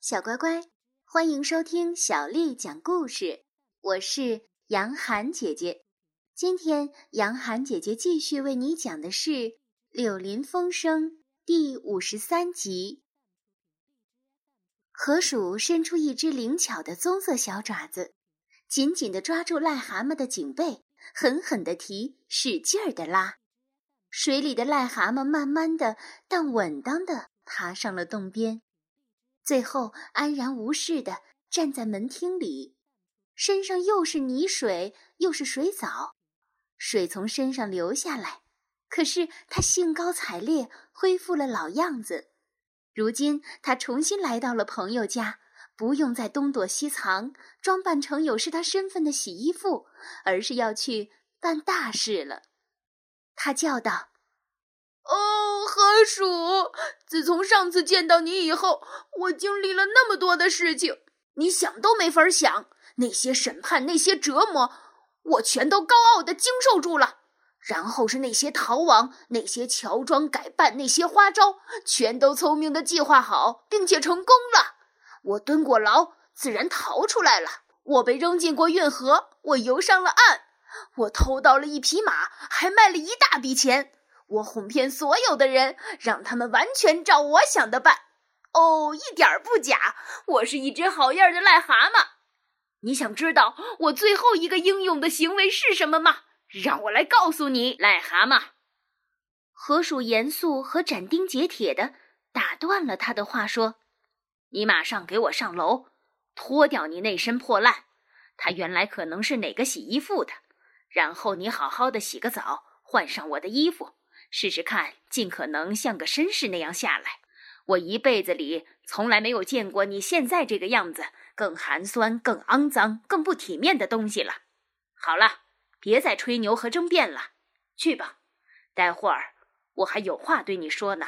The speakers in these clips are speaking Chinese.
小乖乖，欢迎收听小丽讲故事。我是杨涵姐姐。今天，杨涵姐姐继续为你讲的是《柳林风声》第五十三集。河鼠伸出一只灵巧的棕色小爪子，紧紧地抓住癞蛤蟆的颈背，狠狠地提，使劲儿地拉。水里的癞蛤蟆慢慢的但稳当的爬上了洞边。最后安然无事地站在门厅里，身上又是泥水又是水藻，水从身上流下来。可是他兴高采烈，恢复了老样子。如今他重新来到了朋友家，不用再东躲西藏，装扮成有失他身份的洗衣妇，而是要去办大事了。他叫道。哦，河鼠！自从上次见到你以后，我经历了那么多的事情，你想都没法想。那些审判，那些折磨，我全都高傲的经受住了。然后是那些逃亡，那些乔装改扮，那些花招，全都聪明的计划好，并且成功了。我蹲过牢，自然逃出来了。我被扔进过运河，我游上了岸。我偷到了一匹马，还卖了一大笔钱。我哄骗所有的人，让他们完全照我想的办。哦，一点儿不假，我是一只好样的癞蛤蟆。你想知道我最后一个英勇的行为是什么吗？让我来告诉你，癞蛤蟆。河鼠严肃和斩钉截铁的打断了他的话，说：“你马上给我上楼，脱掉你那身破烂，它原来可能是哪个洗衣服的。然后你好好的洗个澡，换上我的衣服。”试试看，尽可能像个绅士那样下来。我一辈子里从来没有见过你现在这个样子，更寒酸、更肮脏、更不体面的东西了。好了，别再吹牛和争辩了，去吧。待会儿我还有话对你说呢。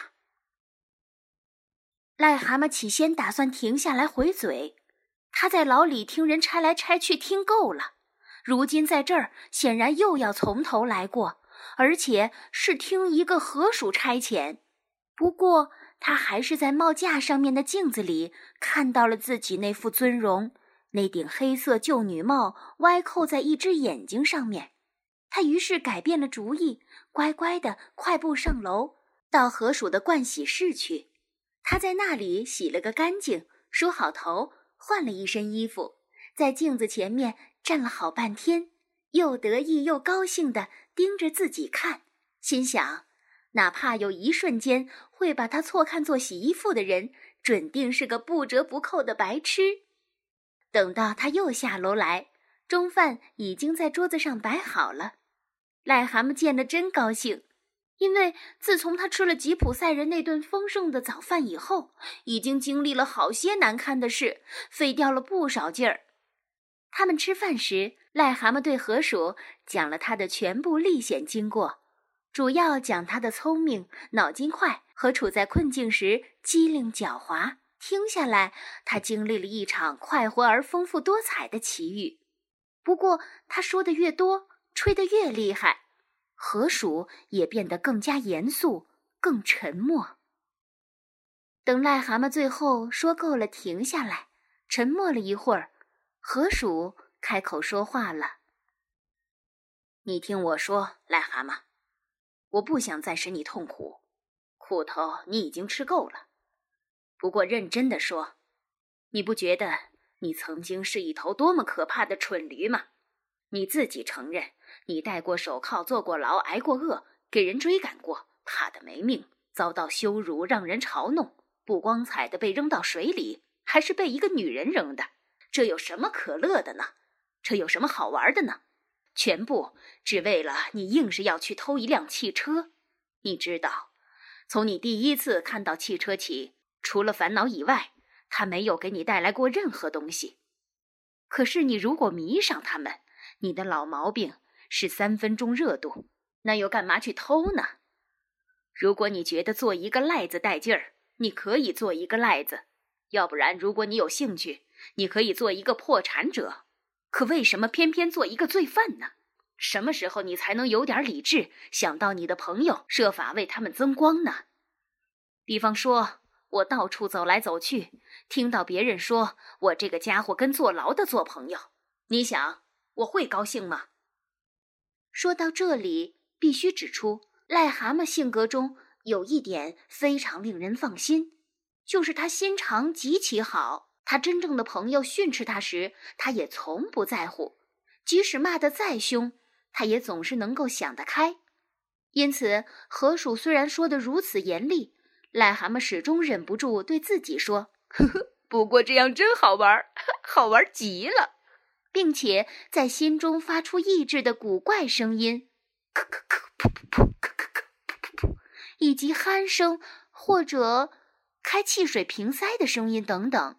癞蛤蟆起先打算停下来回嘴，他在牢里听人拆来拆去听够了，如今在这儿显然又要从头来过。而且是听一个河鼠差遣，不过他还是在帽架上面的镜子里看到了自己那副尊容，那顶黑色旧女帽歪扣在一只眼睛上面。他于是改变了主意，乖乖的快步上楼，到河鼠的盥洗室去。他在那里洗了个干净，梳好头，换了一身衣服，在镜子前面站了好半天，又得意又高兴的。盯着自己看，心想：哪怕有一瞬间会把他错看作洗衣服的人，准定是个不折不扣的白痴。等到他又下楼来，中饭已经在桌子上摆好了。癞蛤蟆见了真高兴，因为自从他吃了吉普赛人那顿丰盛的早饭以后，已经经历了好些难堪的事，费掉了不少劲儿。他们吃饭时。癞蛤蟆对河鼠讲了他的全部历险经过，主要讲他的聪明、脑筋快和处在困境时机灵狡猾。听下来，他经历了一场快活而丰富多彩的奇遇。不过，他说的越多，吹得越厉害，河鼠也变得更加严肃、更沉默。等癞蛤蟆最后说够了，停下来，沉默了一会儿，河鼠。开口说话了。你听我说，癞蛤蟆，我不想再使你痛苦，苦头你已经吃够了。不过认真的说，你不觉得你曾经是一头多么可怕的蠢驴吗？你自己承认，你戴过手铐，坐过牢，挨过饿，给人追赶过，怕的没命，遭到羞辱，让人嘲弄，不光彩的被扔到水里，还是被一个女人扔的，这有什么可乐的呢？这有什么好玩的呢？全部只为了你硬是要去偷一辆汽车。你知道，从你第一次看到汽车起，除了烦恼以外，它没有给你带来过任何东西。可是你如果迷上它们，你的老毛病是三分钟热度，那又干嘛去偷呢？如果你觉得做一个赖子带劲儿，你可以做一个赖子；要不然，如果你有兴趣，你可以做一个破产者。可为什么偏偏做一个罪犯呢？什么时候你才能有点理智，想到你的朋友，设法为他们增光呢？比方说，我到处走来走去，听到别人说我这个家伙跟坐牢的做朋友，你想我会高兴吗？说到这里，必须指出，癞蛤蟆性格中有一点非常令人放心，就是他心肠极其好。他真正的朋友训斥他时，他也从不在乎，即使骂得再凶，他也总是能够想得开。因此，河鼠虽然说得如此严厉，癞蛤蟆始终忍不住对自己说：“呵呵，不过这样真好玩，好玩极了。”并且在心中发出抑制的古怪声音，咳咳咳，噗噗噗，噗噗噗，以及鼾声或者开汽水瓶塞的声音等等。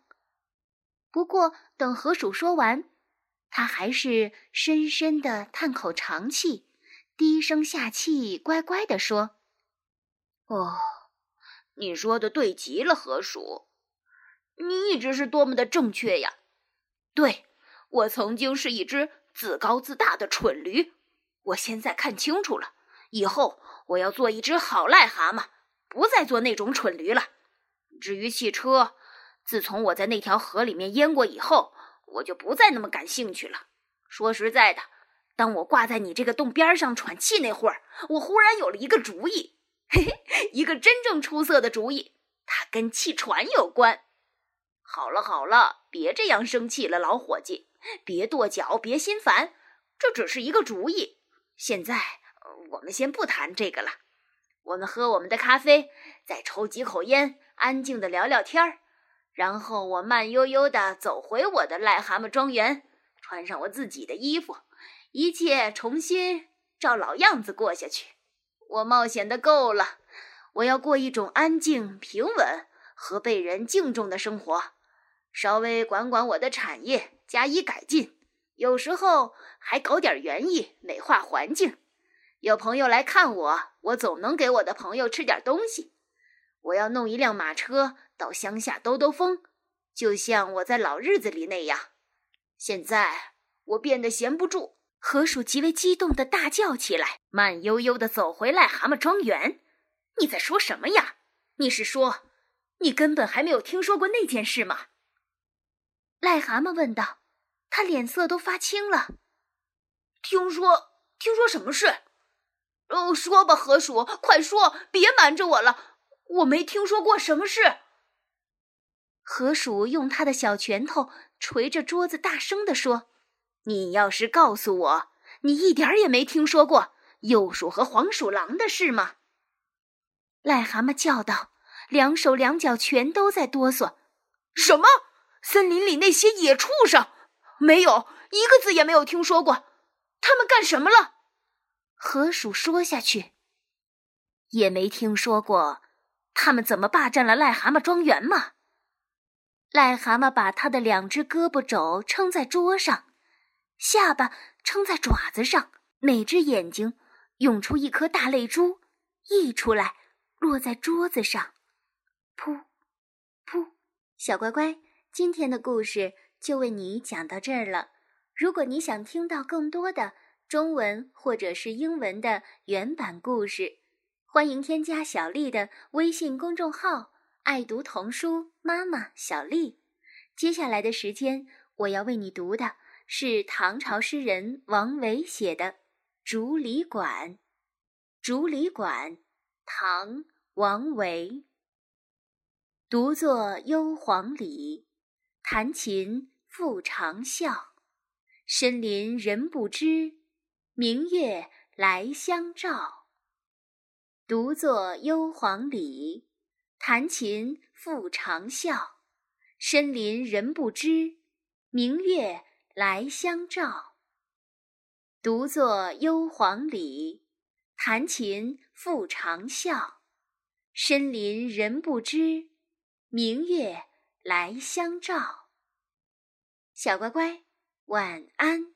不过，等河鼠说完，他还是深深的叹口长气，低声下气，乖乖的说：“哦，你说的对极了，河鼠，你一直是多么的正确呀！对，我曾经是一只自高自大的蠢驴，我现在看清楚了，以后我要做一只好癞蛤蟆，不再做那种蠢驴了。至于汽车……”自从我在那条河里面淹过以后，我就不再那么感兴趣了。说实在的，当我挂在你这个洞边上喘气那会儿，我忽然有了一个主意，嘿嘿，一个真正出色的主意，它跟气喘有关。好了好了，别这样生气了，老伙计，别跺脚，别心烦，这只是一个主意。现在我们先不谈这个了，我们喝我们的咖啡，再抽几口烟，安静的聊聊天儿。然后我慢悠悠地走回我的癞蛤蟆庄园，穿上我自己的衣服，一切重新照老样子过下去。我冒险的够了，我要过一种安静、平稳和被人敬重的生活，稍微管管我的产业，加以改进，有时候还搞点园艺，美化环境。有朋友来看我，我总能给我的朋友吃点东西。我要弄一辆马车。到乡下兜兜风，就像我在老日子里那样。现在我变得闲不住，河鼠极为激动地大叫起来，慢悠悠地走回癞蛤蟆庄园。你在说什么呀？你是说，你根本还没有听说过那件事吗？癞蛤蟆问道，他脸色都发青了。听说？听说什么事？哦，说吧，河鼠，快说，别瞒着我了，我没听说过什么事。河鼠用他的小拳头捶着桌子，大声地说：“你要是告诉我，你一点也没听说过鼬鼠和黄鼠狼的事吗？”癞蛤蟆叫道，两手两脚全都在哆嗦。“什么？森林里那些野畜生？没有一个字也没有听说过。他们干什么了？”河鼠说下去，也没听说过，他们怎么霸占了癞蛤蟆庄园吗？癞蛤蟆把他的两只胳膊肘撑在桌上，下巴撑在爪子上，每只眼睛涌出一颗大泪珠，溢出来，落在桌子上，噗，噗。小乖乖，今天的故事就为你讲到这儿了。如果你想听到更多的中文或者是英文的原版故事，欢迎添加小丽的微信公众号。爱读童书，妈妈小丽。接下来的时间，我要为你读的是唐朝诗人王维写的《竹里馆》。《竹里馆》，唐·王维。独坐幽篁里，弹琴复长啸。深林人不知，明月来相照。独坐幽篁里。弹琴复长啸，深林人不知，明月来相照。独坐幽篁里，弹琴复长啸，深林人不知，明月来相照。小乖乖，晚安。